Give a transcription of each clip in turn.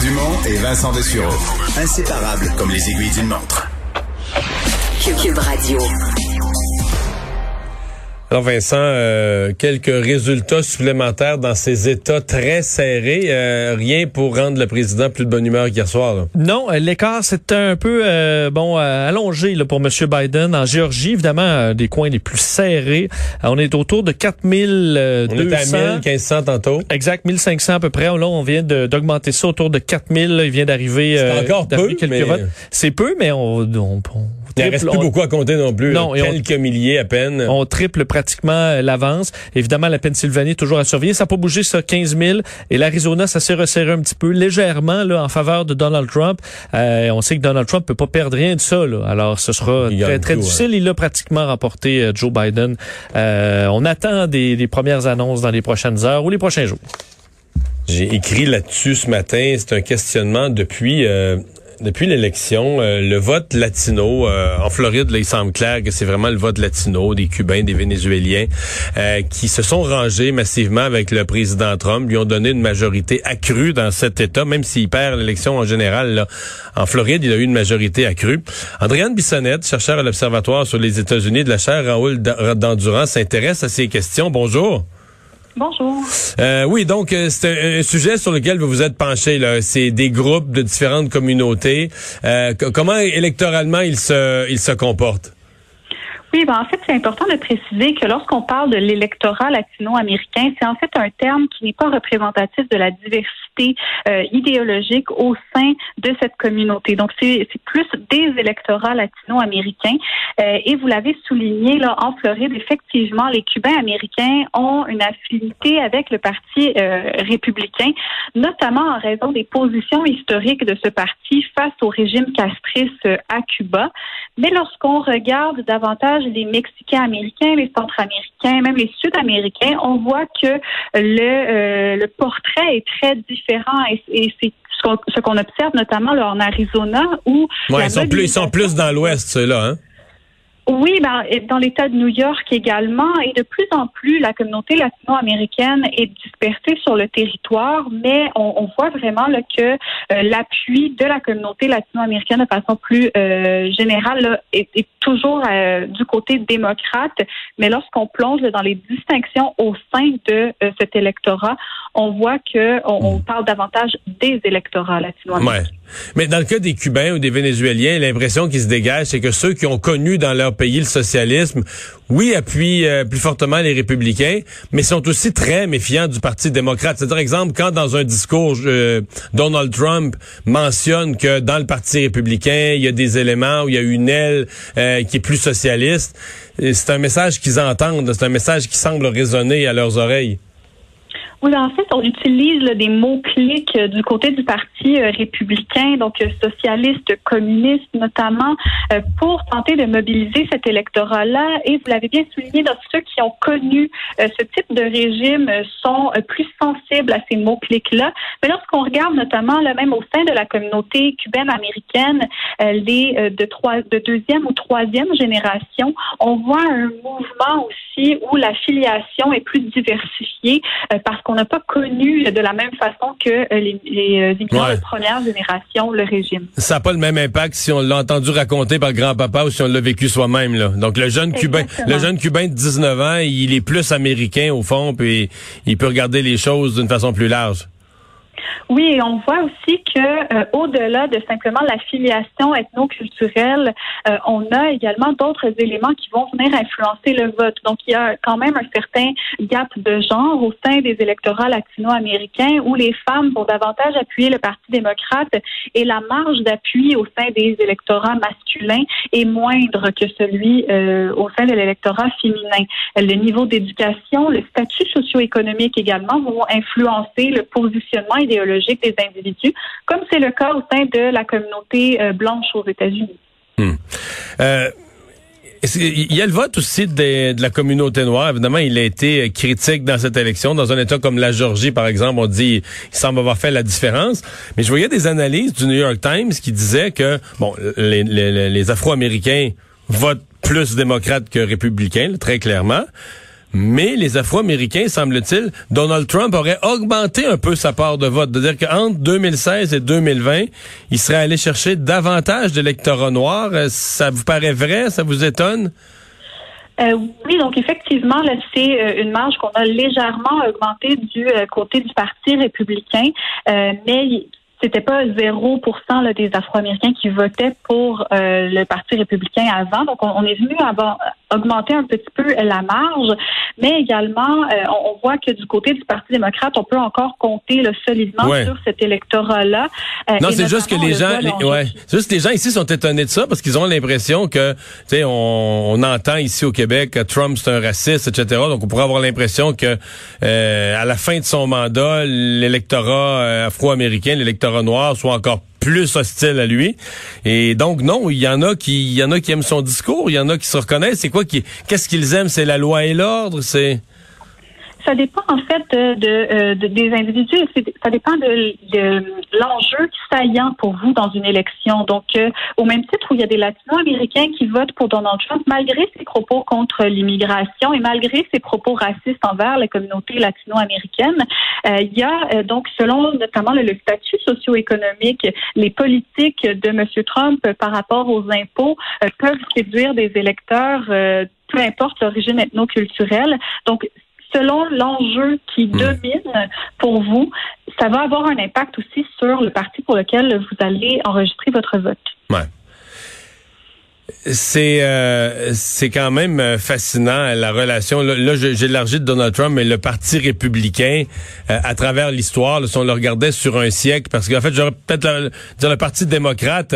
Dumont et Vincent Dessureau. Inséparables comme les aiguilles d'une montre. Cube Radio. Alors Vincent, euh, quelques résultats supplémentaires dans ces États très serrés. Euh, rien pour rendre le président plus de bonne humeur qu'hier soir. Là. Non, euh, l'écart c'est un peu euh, bon allongé là, pour M. Biden en Géorgie. Évidemment, des coins les plus serrés. on est autour de 4200. On est à 1500 tantôt. Exact, 1500 à peu près. Là, on vient d'augmenter ça autour de 4000. Il vient d'arriver. C'est encore peu, mais... C'est peu, mais on, on, on il ne reste plus beaucoup à compter non plus. Non, quelques milliers à peine. On triple pratiquement euh, l'avance. Évidemment, la Pennsylvanie toujours à surveiller. Ça n'a pas bougé, ça, 15 000. Et l'Arizona, ça s'est resserré un petit peu, légèrement, là, en faveur de Donald Trump. Euh, on sait que Donald Trump peut pas perdre rien de ça. Là. Alors, ce sera très, très difficile. Il a pratiquement remporté euh, Joe Biden. on attend des, des premières annonces dans les prochaines heures ou les prochains jours. J'ai écrit là-dessus ce matin. C'est un questionnement depuis depuis l'élection, euh, le vote latino euh, en Floride, là, il semble clair que c'est vraiment le vote latino des Cubains, des Vénézuéliens euh, qui se sont rangés massivement avec le président Trump, lui ont donné une majorité accrue dans cet État, même s'il perd l'élection en général. En Floride, il a eu une majorité accrue. Andréane Bissonnette, chercheur à l'Observatoire sur les États-Unis de la chaire Raoul d'Endurance, s'intéresse à ces questions. Bonjour. Bonjour. Euh, oui, donc euh, c'est un, sujet sur lequel vous vous êtes penché. Là. C'est des groupes de différentes communautés. Euh, comment électoralement ils se, ils se comportent? Oui, ben en fait, c'est important de préciser que lorsqu'on parle de l'électorat latino-américain, c'est en fait un terme qui n'est pas représentatif de la diversité euh, idéologique au sein de cette communauté. Donc, c'est plus des électorats latino-américains. Euh, et vous l'avez souligné, là, en Floride, effectivement, les Cubains américains ont une affinité avec le Parti euh, républicain, notamment en raison des positions historiques de ce parti face au régime castriste à Cuba. Mais lorsqu'on regarde davantage les Mexicains américains, les Centra-américains, même les Sud-américains, on voit que le, euh, le portrait est très différent et, et c'est ce qu'on observe notamment là, en Arizona où ouais, ils sont plus ils sont plus dans l'ouest ceux-là hein? Oui, ben, dans l'État de New York également, et de plus en plus, la communauté latino-américaine est dispersée sur le territoire, mais on, on voit vraiment là, que euh, l'appui de la communauté latino-américaine de façon plus euh, générale là, est, est, toujours euh, du côté démocrate. Mais lorsqu'on plonge dans les distinctions au sein de cet électorat, on voit que on, hmm. parle davantage des électorats latino-américains. Ouais. Mais dans le cas des Cubains ou des Vénézuéliens, l'impression qui se dégage, c'est que ceux qui ont connu dans leur pays le socialisme, oui, appuient euh, plus fortement les républicains, mais sont aussi très méfiants du Parti démocrate. C'est-à-dire, exemple, quand dans un discours, euh, Donald Trump mentionne que dans le Parti républicain, il y a des éléments où il y a une aile euh, qui est plus socialiste, c'est un message qu'ils entendent, c'est un message qui semble résonner à leurs oreilles. Oui, en fait, on utilise des mots-clics euh, du côté du Parti euh, républicain, donc euh, socialiste, communiste notamment, pour tenter de mobiliser cet électorat-là. Et vous l'avez bien souligné, ceux qui ont connu ce type de régime sont plus sensibles à ces mots-clics-là. Mais lorsqu'on regarde notamment, là, même au sein de la communauté cubaine-américaine, les de, de deuxième ou troisième génération, on voit un mouvement aussi où la filiation est plus diversifiée parce qu'on on n'a pas connu de la même façon que euh, les, les euh, immigrants de première génération le régime. Ça n'a pas le même impact si on l'a entendu raconter par grand-papa ou si on l'a vécu soi-même. Là. Donc le jeune cubain, le jeune cubain de 19 ans, il est plus américain au fond, puis il peut regarder les choses d'une façon plus large. Oui, et on voit aussi que euh, au-delà de simplement la filiation ethno-culturelle, euh, on a également d'autres éléments qui vont venir influencer le vote. Donc, il y a quand même un certain gap de genre au sein des électorats latino-américains où les femmes vont davantage appuyer le Parti démocrate et la marge d'appui au sein des électorats masculins est moindre que celui euh, au sein de l'électorat féminin. Le niveau d'éducation, le statut socio-économique également vont influencer le positionnement idéologique des individus, comme c'est le cas au sein de la communauté euh, blanche aux États-Unis. Hmm. Euh, il y a le vote aussi de, la communauté noire? Évidemment, il a été critique dans cette élection. Dans un État comme la Georgie, par exemple, on dit il semble avoir fait la différence. Mais je voyais des analyses du New York Times qui disaient que bon, les, les Afro-Américains votent plus démocrates que républicains, très clairement. Mais les Afro-Américains, semble-t-il, Donald Trump aurait augmenté un peu sa part de vote. C'est-à-dire qu'entre 2016 et 2020, il serait allé chercher davantage d'électorats noirs. Euh, ça vous paraît vrai? Ça vous étonne? Euh, oui, donc effectivement, là, c'est euh, une marge qu'on a légèrement augmentée du côté du Parti républicain, mais c'était pas 0 là, des Afro-Américains qui votaient pour le Parti républicain avant. Donc, on, est venu avoir, augmenter un petit peu la marge, mais également, euh, on, voit que du côté du Parti démocrate, on peut encore compter le solidement sur cet électorat-là. Euh, non, c'est juste que les gens, ouais, c'est juste que les gens ici sont étonnés de ça parce qu'ils ont l'impression que, tu sais, on, entend ici au Québec que Trump c'est un raciste, etc. Donc, on pourrait avoir l'impression que euh, à la fin de son mandat, l'électorat afro-américain, l'électorat noir, soit encore plus hostile à lui. Et donc non, il y en a qui, il y en a qui aiment son discours, il y en a qui se reconnaissent. C'est quoi qui, qu'est-ce qu'ils aiment? C'est la loi et l'ordre, c'est. Ça dépend en fait de, euh, des individus. Ça dépend de, l'enjeu saillant pour vous dans une élection. Donc, euh, au même titre où il y a des Latino-Américains qui votent pour Donald Trump, malgré ses propos contre l'immigration et malgré ses propos racistes envers la communauté latino-américaine, euh, il y a donc, selon notamment le, statut socio-économique, les politiques de M. Trump par rapport aux impôts peuvent séduire des électeurs peu importe l'origine ethno-culturelle. Donc, selon l'enjeu qui hmm. domine pour vous, ça va avoir un impact aussi sur le parti pour lequel vous allez enregistrer votre vote. Ouais. C'est euh, c'est quand même euh, fascinant la relation. Là, j'ai élargi de Donald Trump, mais le Parti républicain, euh, à travers l'histoire, si on le regardait sur un siècle, parce qu'en fait, j'aurais peut-être dire le Parti démocrate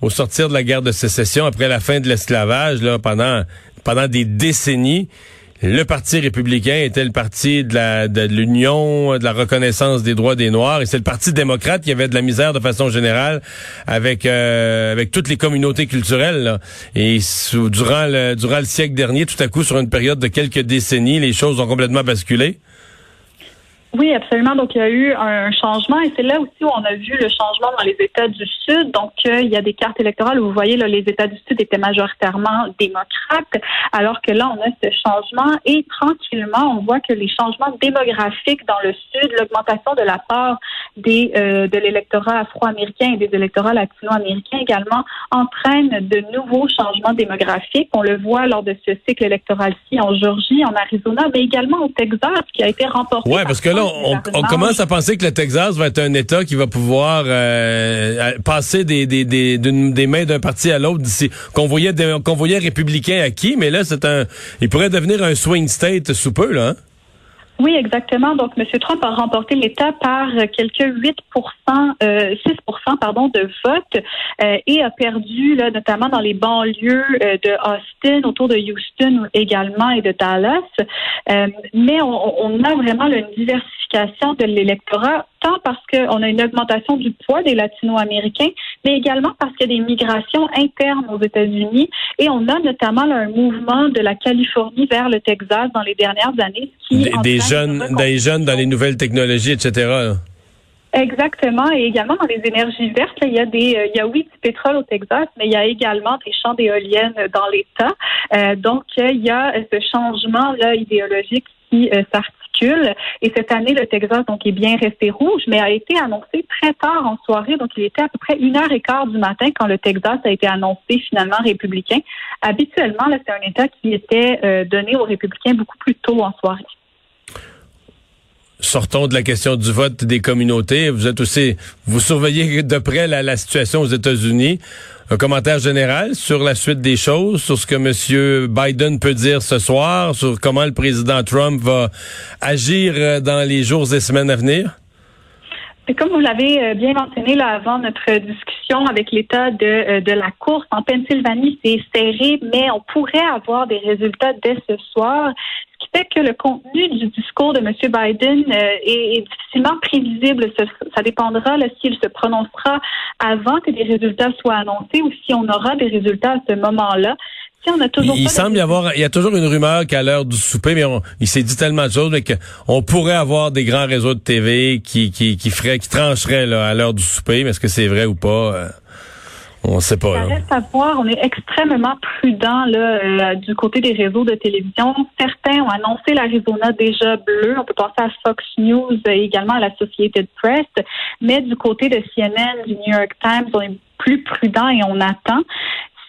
au sortir de la guerre de sécession, après la fin de l'esclavage, là, pendant pendant des décennies, le Parti républicain était le parti de la de l'union, de la reconnaissance des droits des Noirs, et c'est le Parti démocrate qui avait de la misère de façon générale avec euh, avec toutes les communautés culturelles. Et durant durant le siècle dernier, tout à coup, sur une période de quelques décennies, les choses ont complètement basculé. Oui, absolument. Donc, il y a eu un changement et c'est là aussi où on a vu le changement dans les États du Sud. Donc, euh, il y a des cartes électorales où vous voyez, là, les États du Sud étaient majoritairement démocrates, alors que là, on a ce changement et tranquillement, on voit que les changements démographiques dans le Sud, l'augmentation de la part des euh, de l'électorat afro-américain et des électorats latino-américains également entraînent de nouveaux changements démographiques. On le voit lors de ce cycle électoral-ci en Georgie, en Arizona, mais également au Texas, qui a été remporté. Ouais, parce que là, on, commence à penser que le Texas va être un État qui va pouvoir euh, passer des, des, des, des mains d'un parti à l'autre d'ici. Qu'on voyait, qu'on voyait républicain acquis, mais là, c'est un, il pourrait devenir un swing state sous peu, là. Hein? Oui, exactement. Donc, M. Trump a remporté l'État par quelques 8 euh, 6 pardon, de vote euh, et a perdu, là, notamment dans les banlieues euh, de Austin, autour de Houston également et de Dallas. Euh, mais on, on, a vraiment une diversification de l'électorat, parce qu'on a une augmentation du poids des latino-américains, mais également parce qu'il y a des migrations internes aux États-Unis et on a notamment un mouvement de la Californie vers le Texas dans les dernières années. Qui des, jeunes, des jeunes dans les nouvelles technologies, etc. Exactement, et également dans les énergies vertes, il y a des, euh, il y a oui du pétrole au Texas, mais il y a également des champs d'éoliennes dans l'État. Euh, donc il y a ce changement là idéologique qui euh, s'articule. Et cette année, le Texas donc est bien resté rouge, mais a été annoncé très tard en soirée. Donc il était à peu près une heure et quart du matin quand le Texas a été annoncé finalement républicain. Habituellement, c'est un État qui était donné aux républicains beaucoup plus tôt en soirée sortons de la question du vote des communautés. Vous êtes aussi, vous surveillez de près la, situation aux États-Unis. Un commentaire général sur la suite des choses, sur ce que M. Biden peut dire ce soir, sur comment le président Trump va agir euh, dans les jours et semaines à venir? Comme vous l'avez euh, bien mentionné là, avant notre discussion avec l'état de, euh, de la course en Pennsylvanie, c'est serré, mais on pourrait avoir des résultats dès ce soir fait que le contenu du discours de M. Biden euh, est, difficilement prévisible. Ça, dépendra s'il se prononcera avant que des résultats soient annoncés ou si on aura des résultats à ce moment-là. Si on a toujours il semble y avoir, il y a toujours une rumeur qu'à l'heure du souper, mais il s'est dit tellement de choses, mais qu'on pourrait avoir des grands réseaux de TV qui qui qui feraient, qui trancheraient là, à l'heure du souper. Mais est-ce que c'est vrai ou pas? Euh, On sait pas. Ça reste à voir. On est extrêmement prudent là, euh, du côté des réseaux de télévision. Certains ont annoncé l'Arizona déjà bleu. On peut penser à Fox News et également à la Associated Press. Mais du côté de CNN, du New York Times, on est plus prudent et on attend.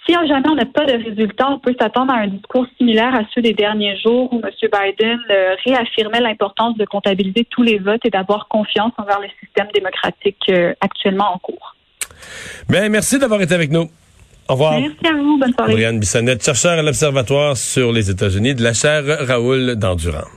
Si jamais on n'a pas de résultat, on peut s'attendre à un discours similaire à ceux des derniers jours où M. Biden euh, réaffirmait l'importance de comptabiliser tous les votes et d'avoir confiance envers le système démocratique euh, actuellement en cours. Bien, merci d'avoir été avec nous. Au revoir. Merci à vous. Bonne soirée. Brianne Bissonnette, chercheur à l'Observatoire sur les États-Unis de la chaire Raoul d'Endurant.